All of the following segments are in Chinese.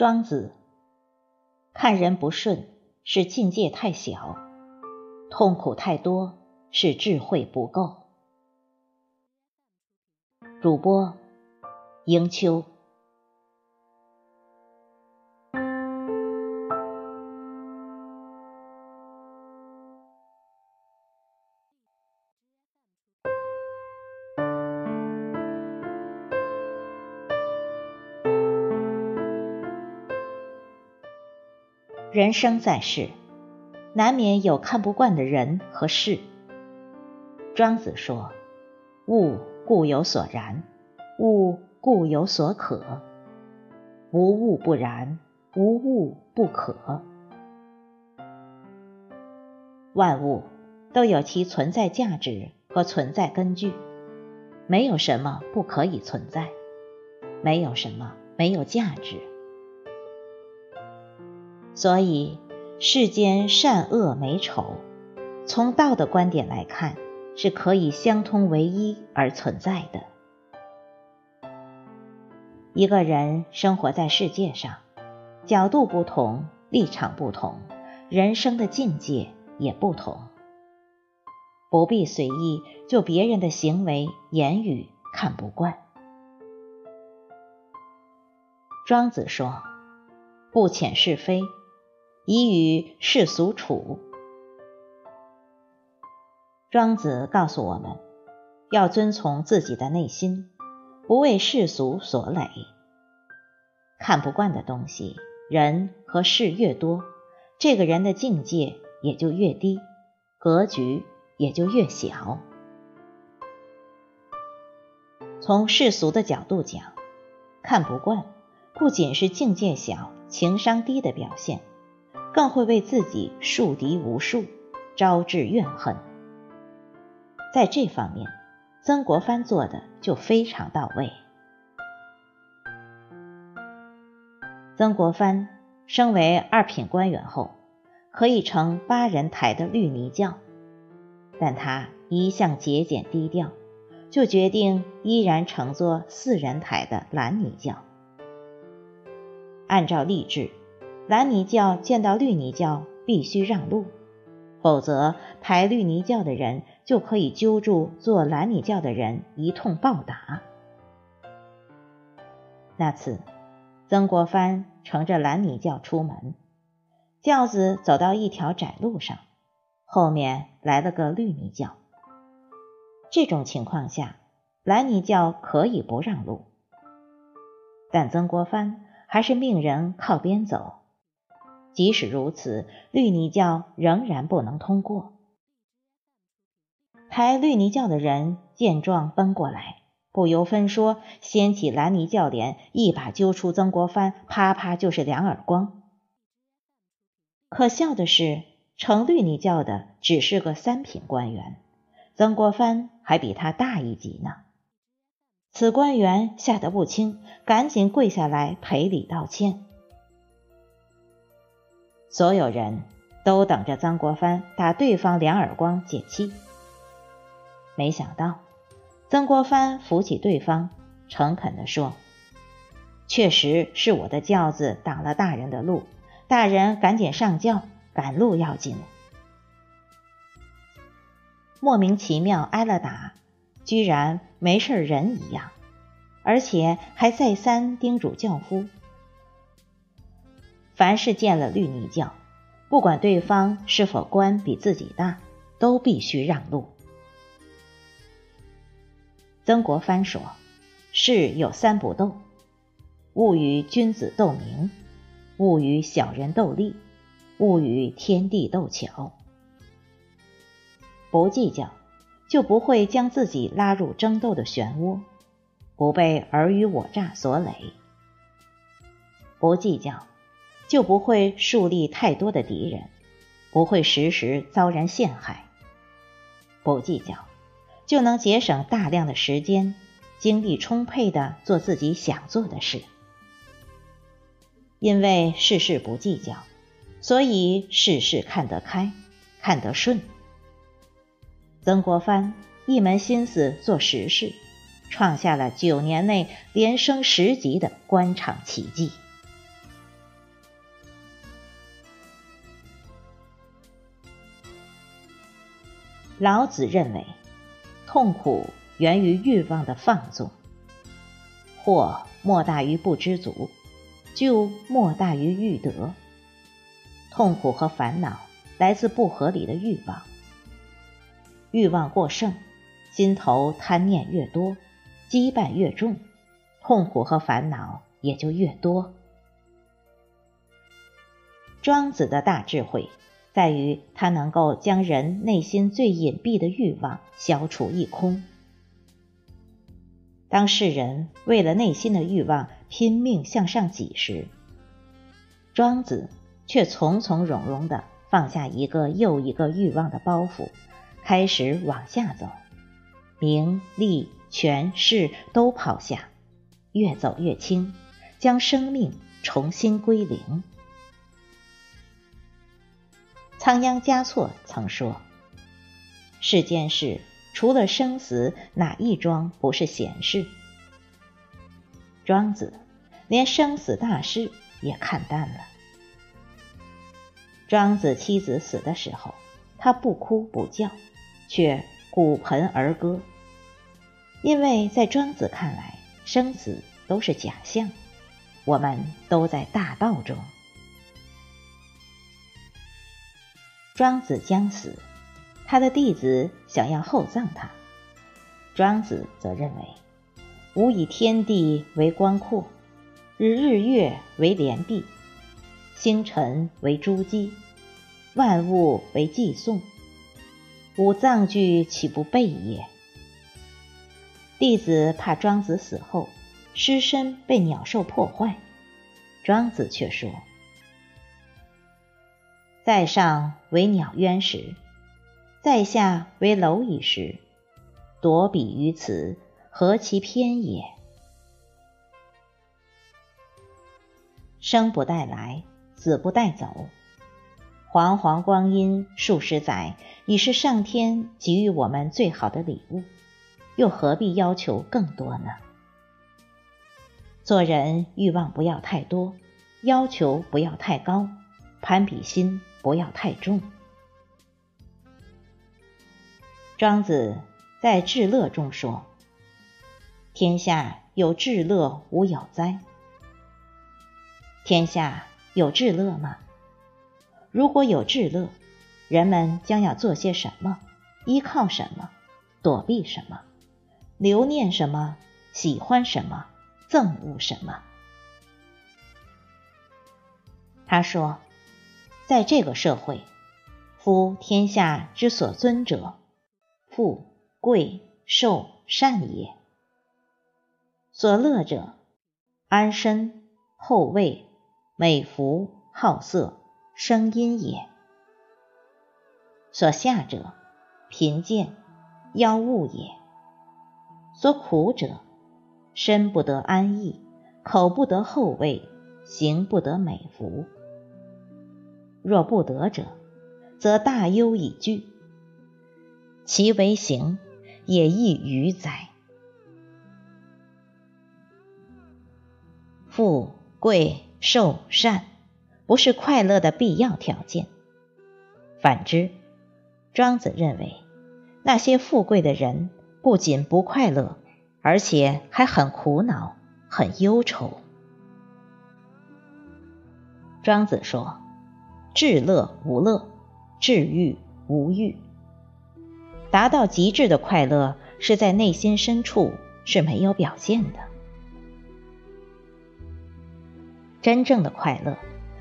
庄子看人不顺是境界太小，痛苦太多是智慧不够。主播迎秋。人生在世，难免有看不惯的人和事。庄子说：“物固有所然，物固有所可。无物不然，无物不可。万物都有其存在价值和存在根据，没有什么不可以存在，没有什么没有价值。”所以，世间善恶美丑，从道的观点来看，是可以相通为一而存在的。一个人生活在世界上，角度不同，立场不同，人生的境界也不同，不必随意就别人的行为言语看不惯。庄子说：“不遣是非。”以与世俗处。庄子告诉我们，要遵从自己的内心，不为世俗所累。看不惯的东西、人和事越多，这个人的境界也就越低，格局也就越小。从世俗的角度讲，看不惯不仅是境界小、情商低的表现。更会为自己树敌无数，招致怨恨。在这方面，曾国藩做的就非常到位。曾国藩升为二品官员后，可以乘八人台的绿泥轿，但他一向节俭低调，就决定依然乘坐四人台的蓝泥轿。按照例制。蓝泥轿见到绿泥轿必须让路，否则抬绿泥轿的人就可以揪住坐蓝泥轿的人一通暴打。那次，曾国藩乘着蓝泥轿出门，轿子走到一条窄路上，后面来了个绿泥轿。这种情况下，蓝泥轿可以不让路，但曾国藩还是命人靠边走。即使如此，绿泥教仍然不能通过。抬绿泥轿的人见状奔过来，不由分说掀起蓝泥轿帘，一把揪出曾国藩，啪啪就是两耳光。可笑的是，成绿泥轿的只是个三品官员，曾国藩还比他大一级呢。此官员吓得不轻，赶紧跪下来赔礼道歉。所有人都等着曾国藩打对方两耳光解气，没想到曾国藩扶起对方，诚恳地说：“确实是我的轿子挡了大人的路，大人赶紧上轿，赶路要紧。”莫名其妙挨了打，居然没事人一样，而且还再三叮嘱轿夫。凡是见了绿泥轿，不管对方是否官比自己大，都必须让路。曾国藩说：“事有三不斗，勿与君子斗名，勿与小人斗利，勿与天地斗巧。不计较，就不会将自己拉入争斗的漩涡，不被尔虞我诈所累。不计较。”就不会树立太多的敌人，不会时时遭人陷害。不计较，就能节省大量的时间，精力充沛的做自己想做的事。因为事事不计较，所以事事看得开，看得顺。曾国藩一门心思做实事，创下了九年内连升十级的官场奇迹。老子认为，痛苦源于欲望的放纵，祸莫大于不知足，就莫大于欲得。痛苦和烦恼来自不合理的欲望，欲望过剩，心头贪念越多，羁绊越重，痛苦和烦恼也就越多。庄子的大智慧在于它能够将人内心最隐蔽的欲望消除一空。当世人为了内心的欲望拼命向上挤时，庄子。却从从容容地放下一个又一个欲望的包袱，开始往下走，名利权势都抛下，越走越轻，将生命重新归零。仓央嘉措曾说：“世间事除了生死，哪一桩不是闲事？”庄子连生死大事也看淡了。庄子妻子死的时候，他不哭不叫，却鼓盆而歌，因为在庄子看来，生死都是假象，我们都在大道中。庄子将死，他的弟子想要厚葬他，庄子则认为，吾以天地为光阔，日日月为连璧。星辰为珠玑，万物为寄送，吾葬具岂不备也？弟子怕庄子死后尸身被鸟兽破坏，庄子却说：“在上为鸟渊时，在下为蝼蚁时，夺彼于此，何其偏也！生不带来。”死不带走，煌煌光阴数十载，已是上天给予我们最好的礼物，又何必要求更多呢？做人欲望不要太多，要求不要太高，攀比心不要太重。庄子在《至乐》中说：“天下有至乐，无有哉？”天下。有至乐吗？如果有至乐，人们将要做些什么？依靠什么？躲避什么？留念什么？喜欢什么？憎恶什么？他说，在这个社会，夫天下之所尊者，富贵寿善也；所乐者，安身厚位。美服好色声音也，所下者贫贱妖物也；所苦者身不得安逸，口不得厚味，行不得美服。若不得者，则大忧以惧，其为行也亦愚哉！富贵。寿善不是快乐的必要条件。反之，庄子认为，那些富贵的人不仅不快乐，而且还很苦恼、很忧愁。庄子说：“至乐无乐，至欲无欲。”达到极致的快乐，是在内心深处是没有表现的。真正的快乐，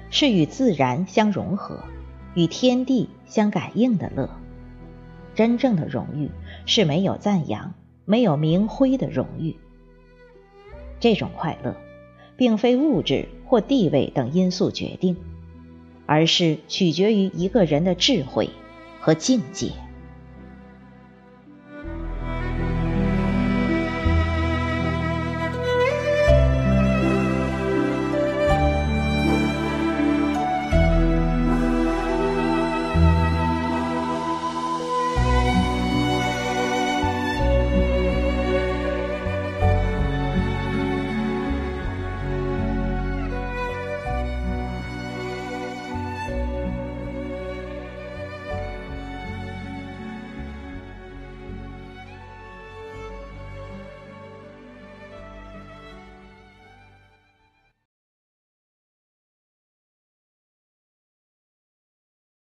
是与自然相融合、与天地相感应的乐。真正的荣誉，是没有赞扬、没有名辉的荣誉。这种快乐，并非物质或地位等因素决定，而是取决于一个人的智慧和境界。